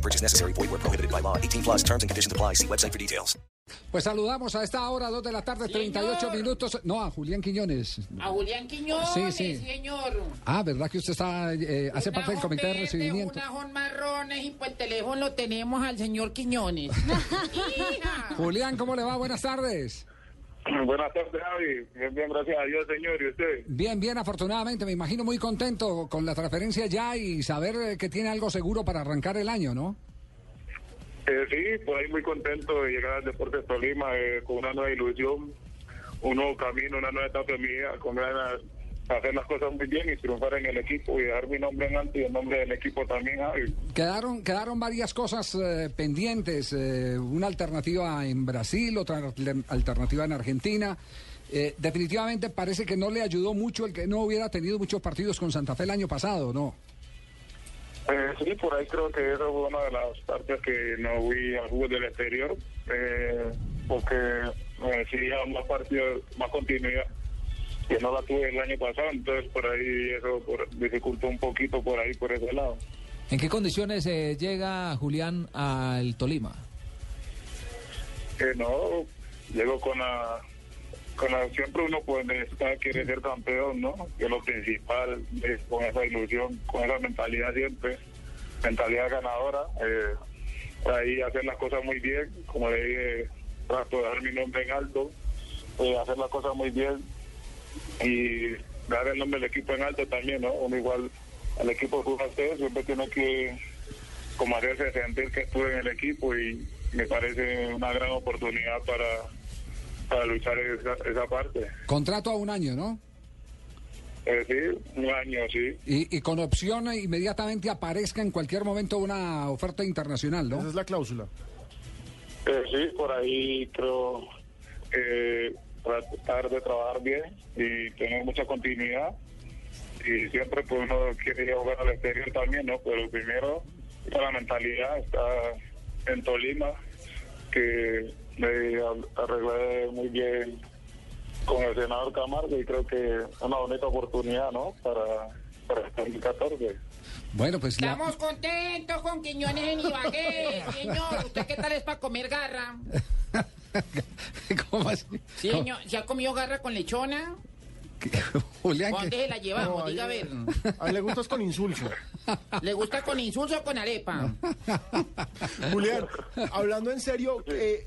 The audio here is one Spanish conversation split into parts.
No purchase necessary. Void where prohibited by law. 18 plus terms and conditions apply. See website for details. Pues saludamos a esta hora, 2 de la tarde, 38 minutos. No, a Julián Quiñones. A Julián Quiñones, Sí, sí. señor. Ah, ¿verdad que usted está, eh, hace parte del comité de verde, recibimiento? Una con marrones y pues el teléfono lo tenemos al señor Quiñones. Julián, ¿cómo le va? Buenas tardes. Buenas tardes, Javi. Bien, bien, gracias a Dios, señor. ¿Y usted? Bien, bien, afortunadamente. Me imagino muy contento con la transferencia ya y saber eh, que tiene algo seguro para arrancar el año, ¿no? Eh, sí, por ahí muy contento de llegar al Deportes Tolima eh, con una nueva ilusión, un nuevo camino, una nueva etapa vida, con ganas hacer las cosas muy bien y triunfar en el equipo y dejar mi nombre en alto y el nombre del equipo también, Javi. Quedaron, quedaron varias cosas eh, pendientes. eh, una alternativa en Brasil, otra alter- alternativa en Argentina. Eh, definitivamente parece que no le ayudó mucho el que no hubiera tenido muchos partidos con Santa Fe el año pasado, ¿no? Eh, sí, por ahí creo que esa fue una de las partes que no fui al fútbol del exterior, eh, porque me exigía más partidos, más continuidad, que no la tuve el año pasado, entonces por ahí eso por, dificultó un poquito por ahí, por ese lado. ¿En qué condiciones eh, llega Julián al Tolima? Que no, llego con la, con la, siempre uno pues necesita, quiere ser campeón, ¿no? Que lo principal, es con esa ilusión, con esa mentalidad siempre, mentalidad ganadora, eh, por ahí hacer las cosas muy bien, como le dije, trato de dar mi nombre en alto, eh, hacer las cosas muy bien y dar el nombre del equipo en alto también, ¿no? Uno igual al equipo de fútbol siempre tiene que como hacerse sentir que estuve en el equipo y me parece una gran oportunidad para, para luchar esa, esa parte. Contrato a un año, ¿no? Eh, sí, un año, sí. Y, y con opción a inmediatamente aparezca en cualquier momento una oferta internacional, Esa ¿no? es la cláusula. Eh, sí, por ahí creo eh, tratar de trabajar bien y tener mucha continuidad. Y siempre pues uno quiere jugar al exterior también, ¿no? Pero primero está la mentalidad, está en Tolima, que me arreglé muy bien con el senador Camargo y creo que es una bonita oportunidad, ¿no? Para, para el 2014. Bueno, pues la- Estamos contentos con Quiñones en Ibagué, señor. ¿Usted qué tal es para comer garra? ¿Cómo así? Sí, señor. ¿Se ha comido garra con lechona? Julián, ¿Dónde que- se la llevamos? No, Diga a ver. A él le gustas con insulso. ¿Le gusta con insulso o con arepa? Julián, hablando en serio, eh,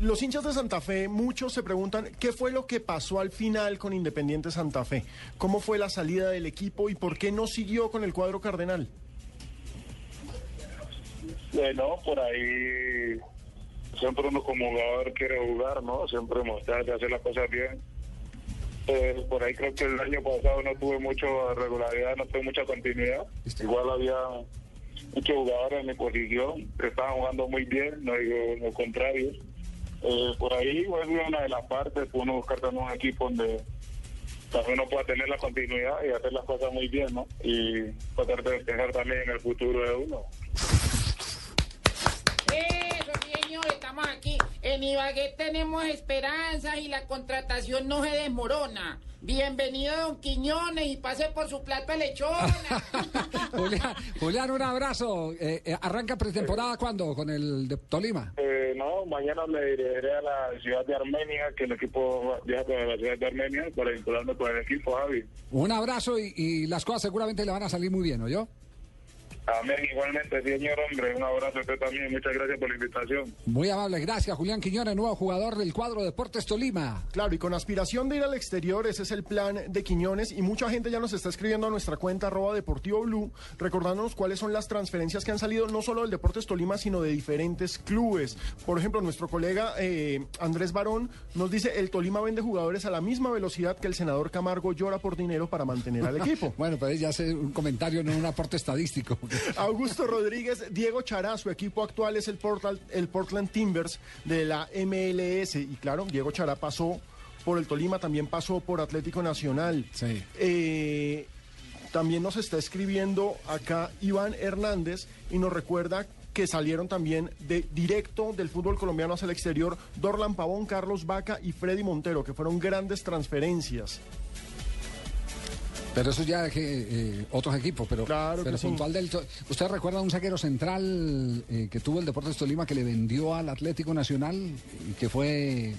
los hinchas de Santa Fe, muchos se preguntan qué fue lo que pasó al final con Independiente Santa Fe. ¿Cómo fue la salida del equipo y por qué no siguió con el cuadro cardenal? Bueno, por ahí siempre uno como jugador quiere jugar, ¿no? Siempre mostrarse, hacer las cosas bien. Eh, por ahí creo que el año pasado no tuve mucha regularidad, no tuve mucha continuidad. Igual había muchos jugadores en mi posición que estaban jugando muy bien, no digo lo contrario. Eh, por ahí fue una de las partes, uno buscar también un equipo donde también uno pueda tener la continuidad y hacer las cosas muy bien, ¿no? Y tratar de pensar también en el futuro de uno. Sí, señor, estamos aquí. En Ibagué tenemos esperanzas y la contratación no se desmorona. Bienvenido, don Quiñones, y pase por su plato de lechona. Julián, Julián, un abrazo. Eh, eh, ¿Arranca pretemporada cuándo con el de Tolima? Eh, no, mañana me dirigiré a la ciudad de Armenia, que el equipo viaja para la ciudad de Armenia para vincularme con el equipo, Javi. Un abrazo y, y las cosas seguramente le van a salir muy bien, ¿no yo? Amén, igualmente, señor hombre. Un abrazo a usted también. Muchas gracias por la invitación. Muy amable, gracias Julián Quiñones, nuevo jugador del cuadro Deportes Tolima. Claro, y con aspiración de ir al exterior, ese es el plan de Quiñones y mucha gente ya nos está escribiendo a nuestra cuenta arroba Deportivo Blue, recordándonos cuáles son las transferencias que han salido no solo del Deportes Tolima, sino de diferentes clubes. Por ejemplo, nuestro colega eh, Andrés Barón nos dice, el Tolima vende jugadores a la misma velocidad que el senador Camargo llora por dinero para mantener al equipo. Bueno, pues ya hace un comentario, no un aporte estadístico. Augusto Rodríguez, Diego Chará, su equipo actual es el Portland, el Portland Timbers de la MLS. Y claro, Diego Chará pasó por el Tolima, también pasó por Atlético Nacional. Sí. Eh, también nos está escribiendo acá Iván Hernández y nos recuerda que salieron también de directo del fútbol colombiano hacia el exterior Dorlan Pavón, Carlos Vaca y Freddy Montero, que fueron grandes transferencias. Pero eso ya es que eh, otros equipos, pero, Claro que pero sí. puntual del... to- ¿Usted recuerda un saquero central eh, que tuvo el Deportes Tolima que le vendió al Atlético Nacional y que fue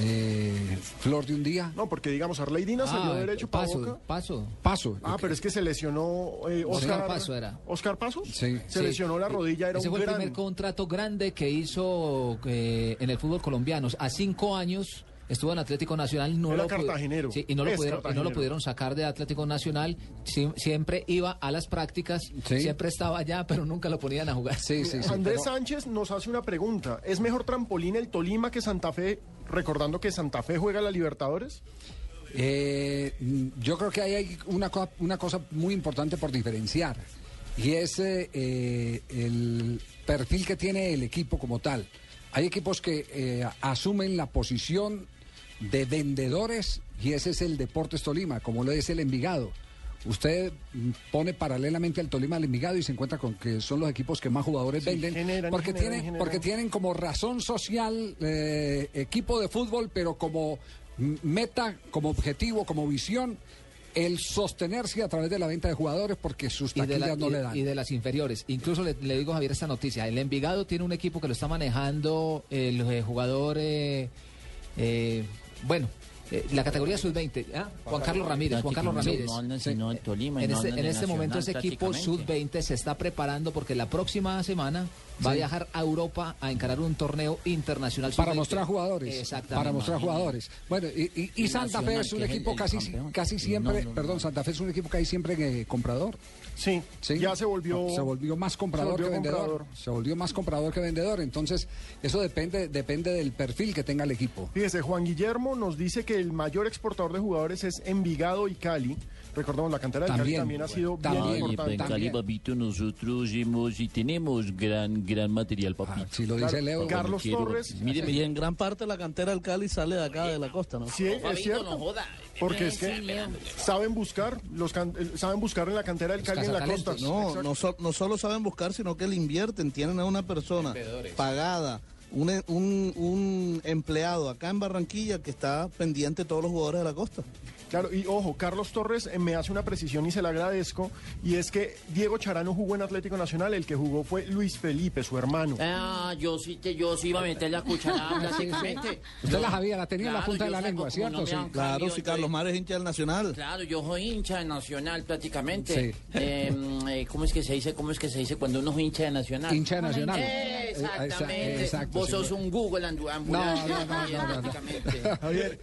eh, Flor de un día? No, porque digamos, Arleidina salió Ah, derecho para paso, Boca. paso. Paso. Ah, pero es que se lesionó eh, Oscar Oscar Paso era. ¿Oscar Paso? Sí. Se Sí. lesionó la rodilla, era Ese un fue el primer contrato grande que hizo eh, en el fútbol colombiano. A cinco años estuvo en Atlético Nacional. No Era lo cartagenero. Sí, y no lo, pudieron, y no lo pudieron sacar de Atlético Nacional. Sie- siempre iba a las prácticas, Sí. siempre estaba allá, pero nunca lo ponían a jugar. Sí, sí, sí. Andrés pero- Sánchez nos hace una pregunta. ¿Es mejor trampolín el Tolima que Santa Fe, recordando que Santa Fe juega la Libertadores? Eh, yo creo que ahí hay una, co- una cosa muy importante por diferenciar y es eh, eh, el perfil que tiene el equipo como tal. Hay equipos que eh, asumen la posición de vendedores y ese es el Deportes Tolima, como lo es el Envigado. Usted pone paralelamente al Tolima al Envigado y se encuentra con que son los equipos que más jugadores Sí, venden generan, porque generan, tienen generan. porque tienen como razón social eh, equipo de fútbol, pero como meta, como objetivo, como visión, el sostenerse a través de la venta de jugadores porque sus taquillas la- no y- le dan. y de las inferiores. Incluso le, le digo a Javier esta noticia. El Envigado tiene un equipo que lo está manejando el eh, jugador, eh, eh, bueno, eh, la categoría sub-20, ¿ah? Juan Carlos Ramírez. Juan Carlos Ramírez. No hablan sino de Tolima En no este, en este momento ese equipo prácticamente. sub-20 se está preparando porque la próxima semana va a viajar a Europa a encarar un torneo internacional. para sub-20. mostrar jugadores. Exactamente. Para mostrar jugadores. Bueno, y, y- Santa Fe es un que es el- equipo el casi, casi No, siempre, no, no. perdón, Santa Fe es un equipo que hay siempre eh, comprador. Sí, ¿sí? ya se volvió... se volvió más comprador volvió que vendedor. comprador. Se volvió más comprador que vendedor. Entonces, eso depende, depende del perfil que tenga el equipo. Fíjese, Juan Guillermo nos dice que el mayor exportador de jugadores es Envigado y Cali. Recordemos, la cantera del Cali También. también ha sido También. bien pues, importante. en Cali, También. papito, nosotros hemos y tenemos gran, gran material, Ah, papito. si lo dice Leo. Carlos Quiero- Torres. Mire, Y en gran parte la cantera del Cali sale de acá, de la costa, ¿no? Sí, es cierto. no joda. Porque es que saben buscar, los can- eh, saben buscar en la cantera del Los Cali en la costa. No, no, so- no solo saben buscar, sino que le invierten. Tienen a una persona pagada, un, un, un empleado acá en Barranquilla que está pendiente de todos los jugadores de la costa. Claro, y ojo, Carlos Torres eh, me hace una precisión y se la agradezco, y es que Diego Charano jugó en Atlético Nacional, el que jugó fue Luis Felipe, su hermano. Ah, yo sí, te, yo sí iba a meter la cucharada prácticamente. Usted la sabía, la tenía en la Claro, punta de yo la lengua, ¿cierto? no Sí. Claro, cambiado, si Carlos Mares es hincha del Nacional. Claro, yo soy hincha de Nacional prácticamente. Sí. Eh, eh, ¿Cómo es que se dice? ¿Cómo es que se dice cuando uno es hincha de Nacional? Hincha de Nacional. Eh, Exactamente. Exacto, Vos sos un Google ambu- ambulante. No, no, no, no, no, no. prácticamente. Javier,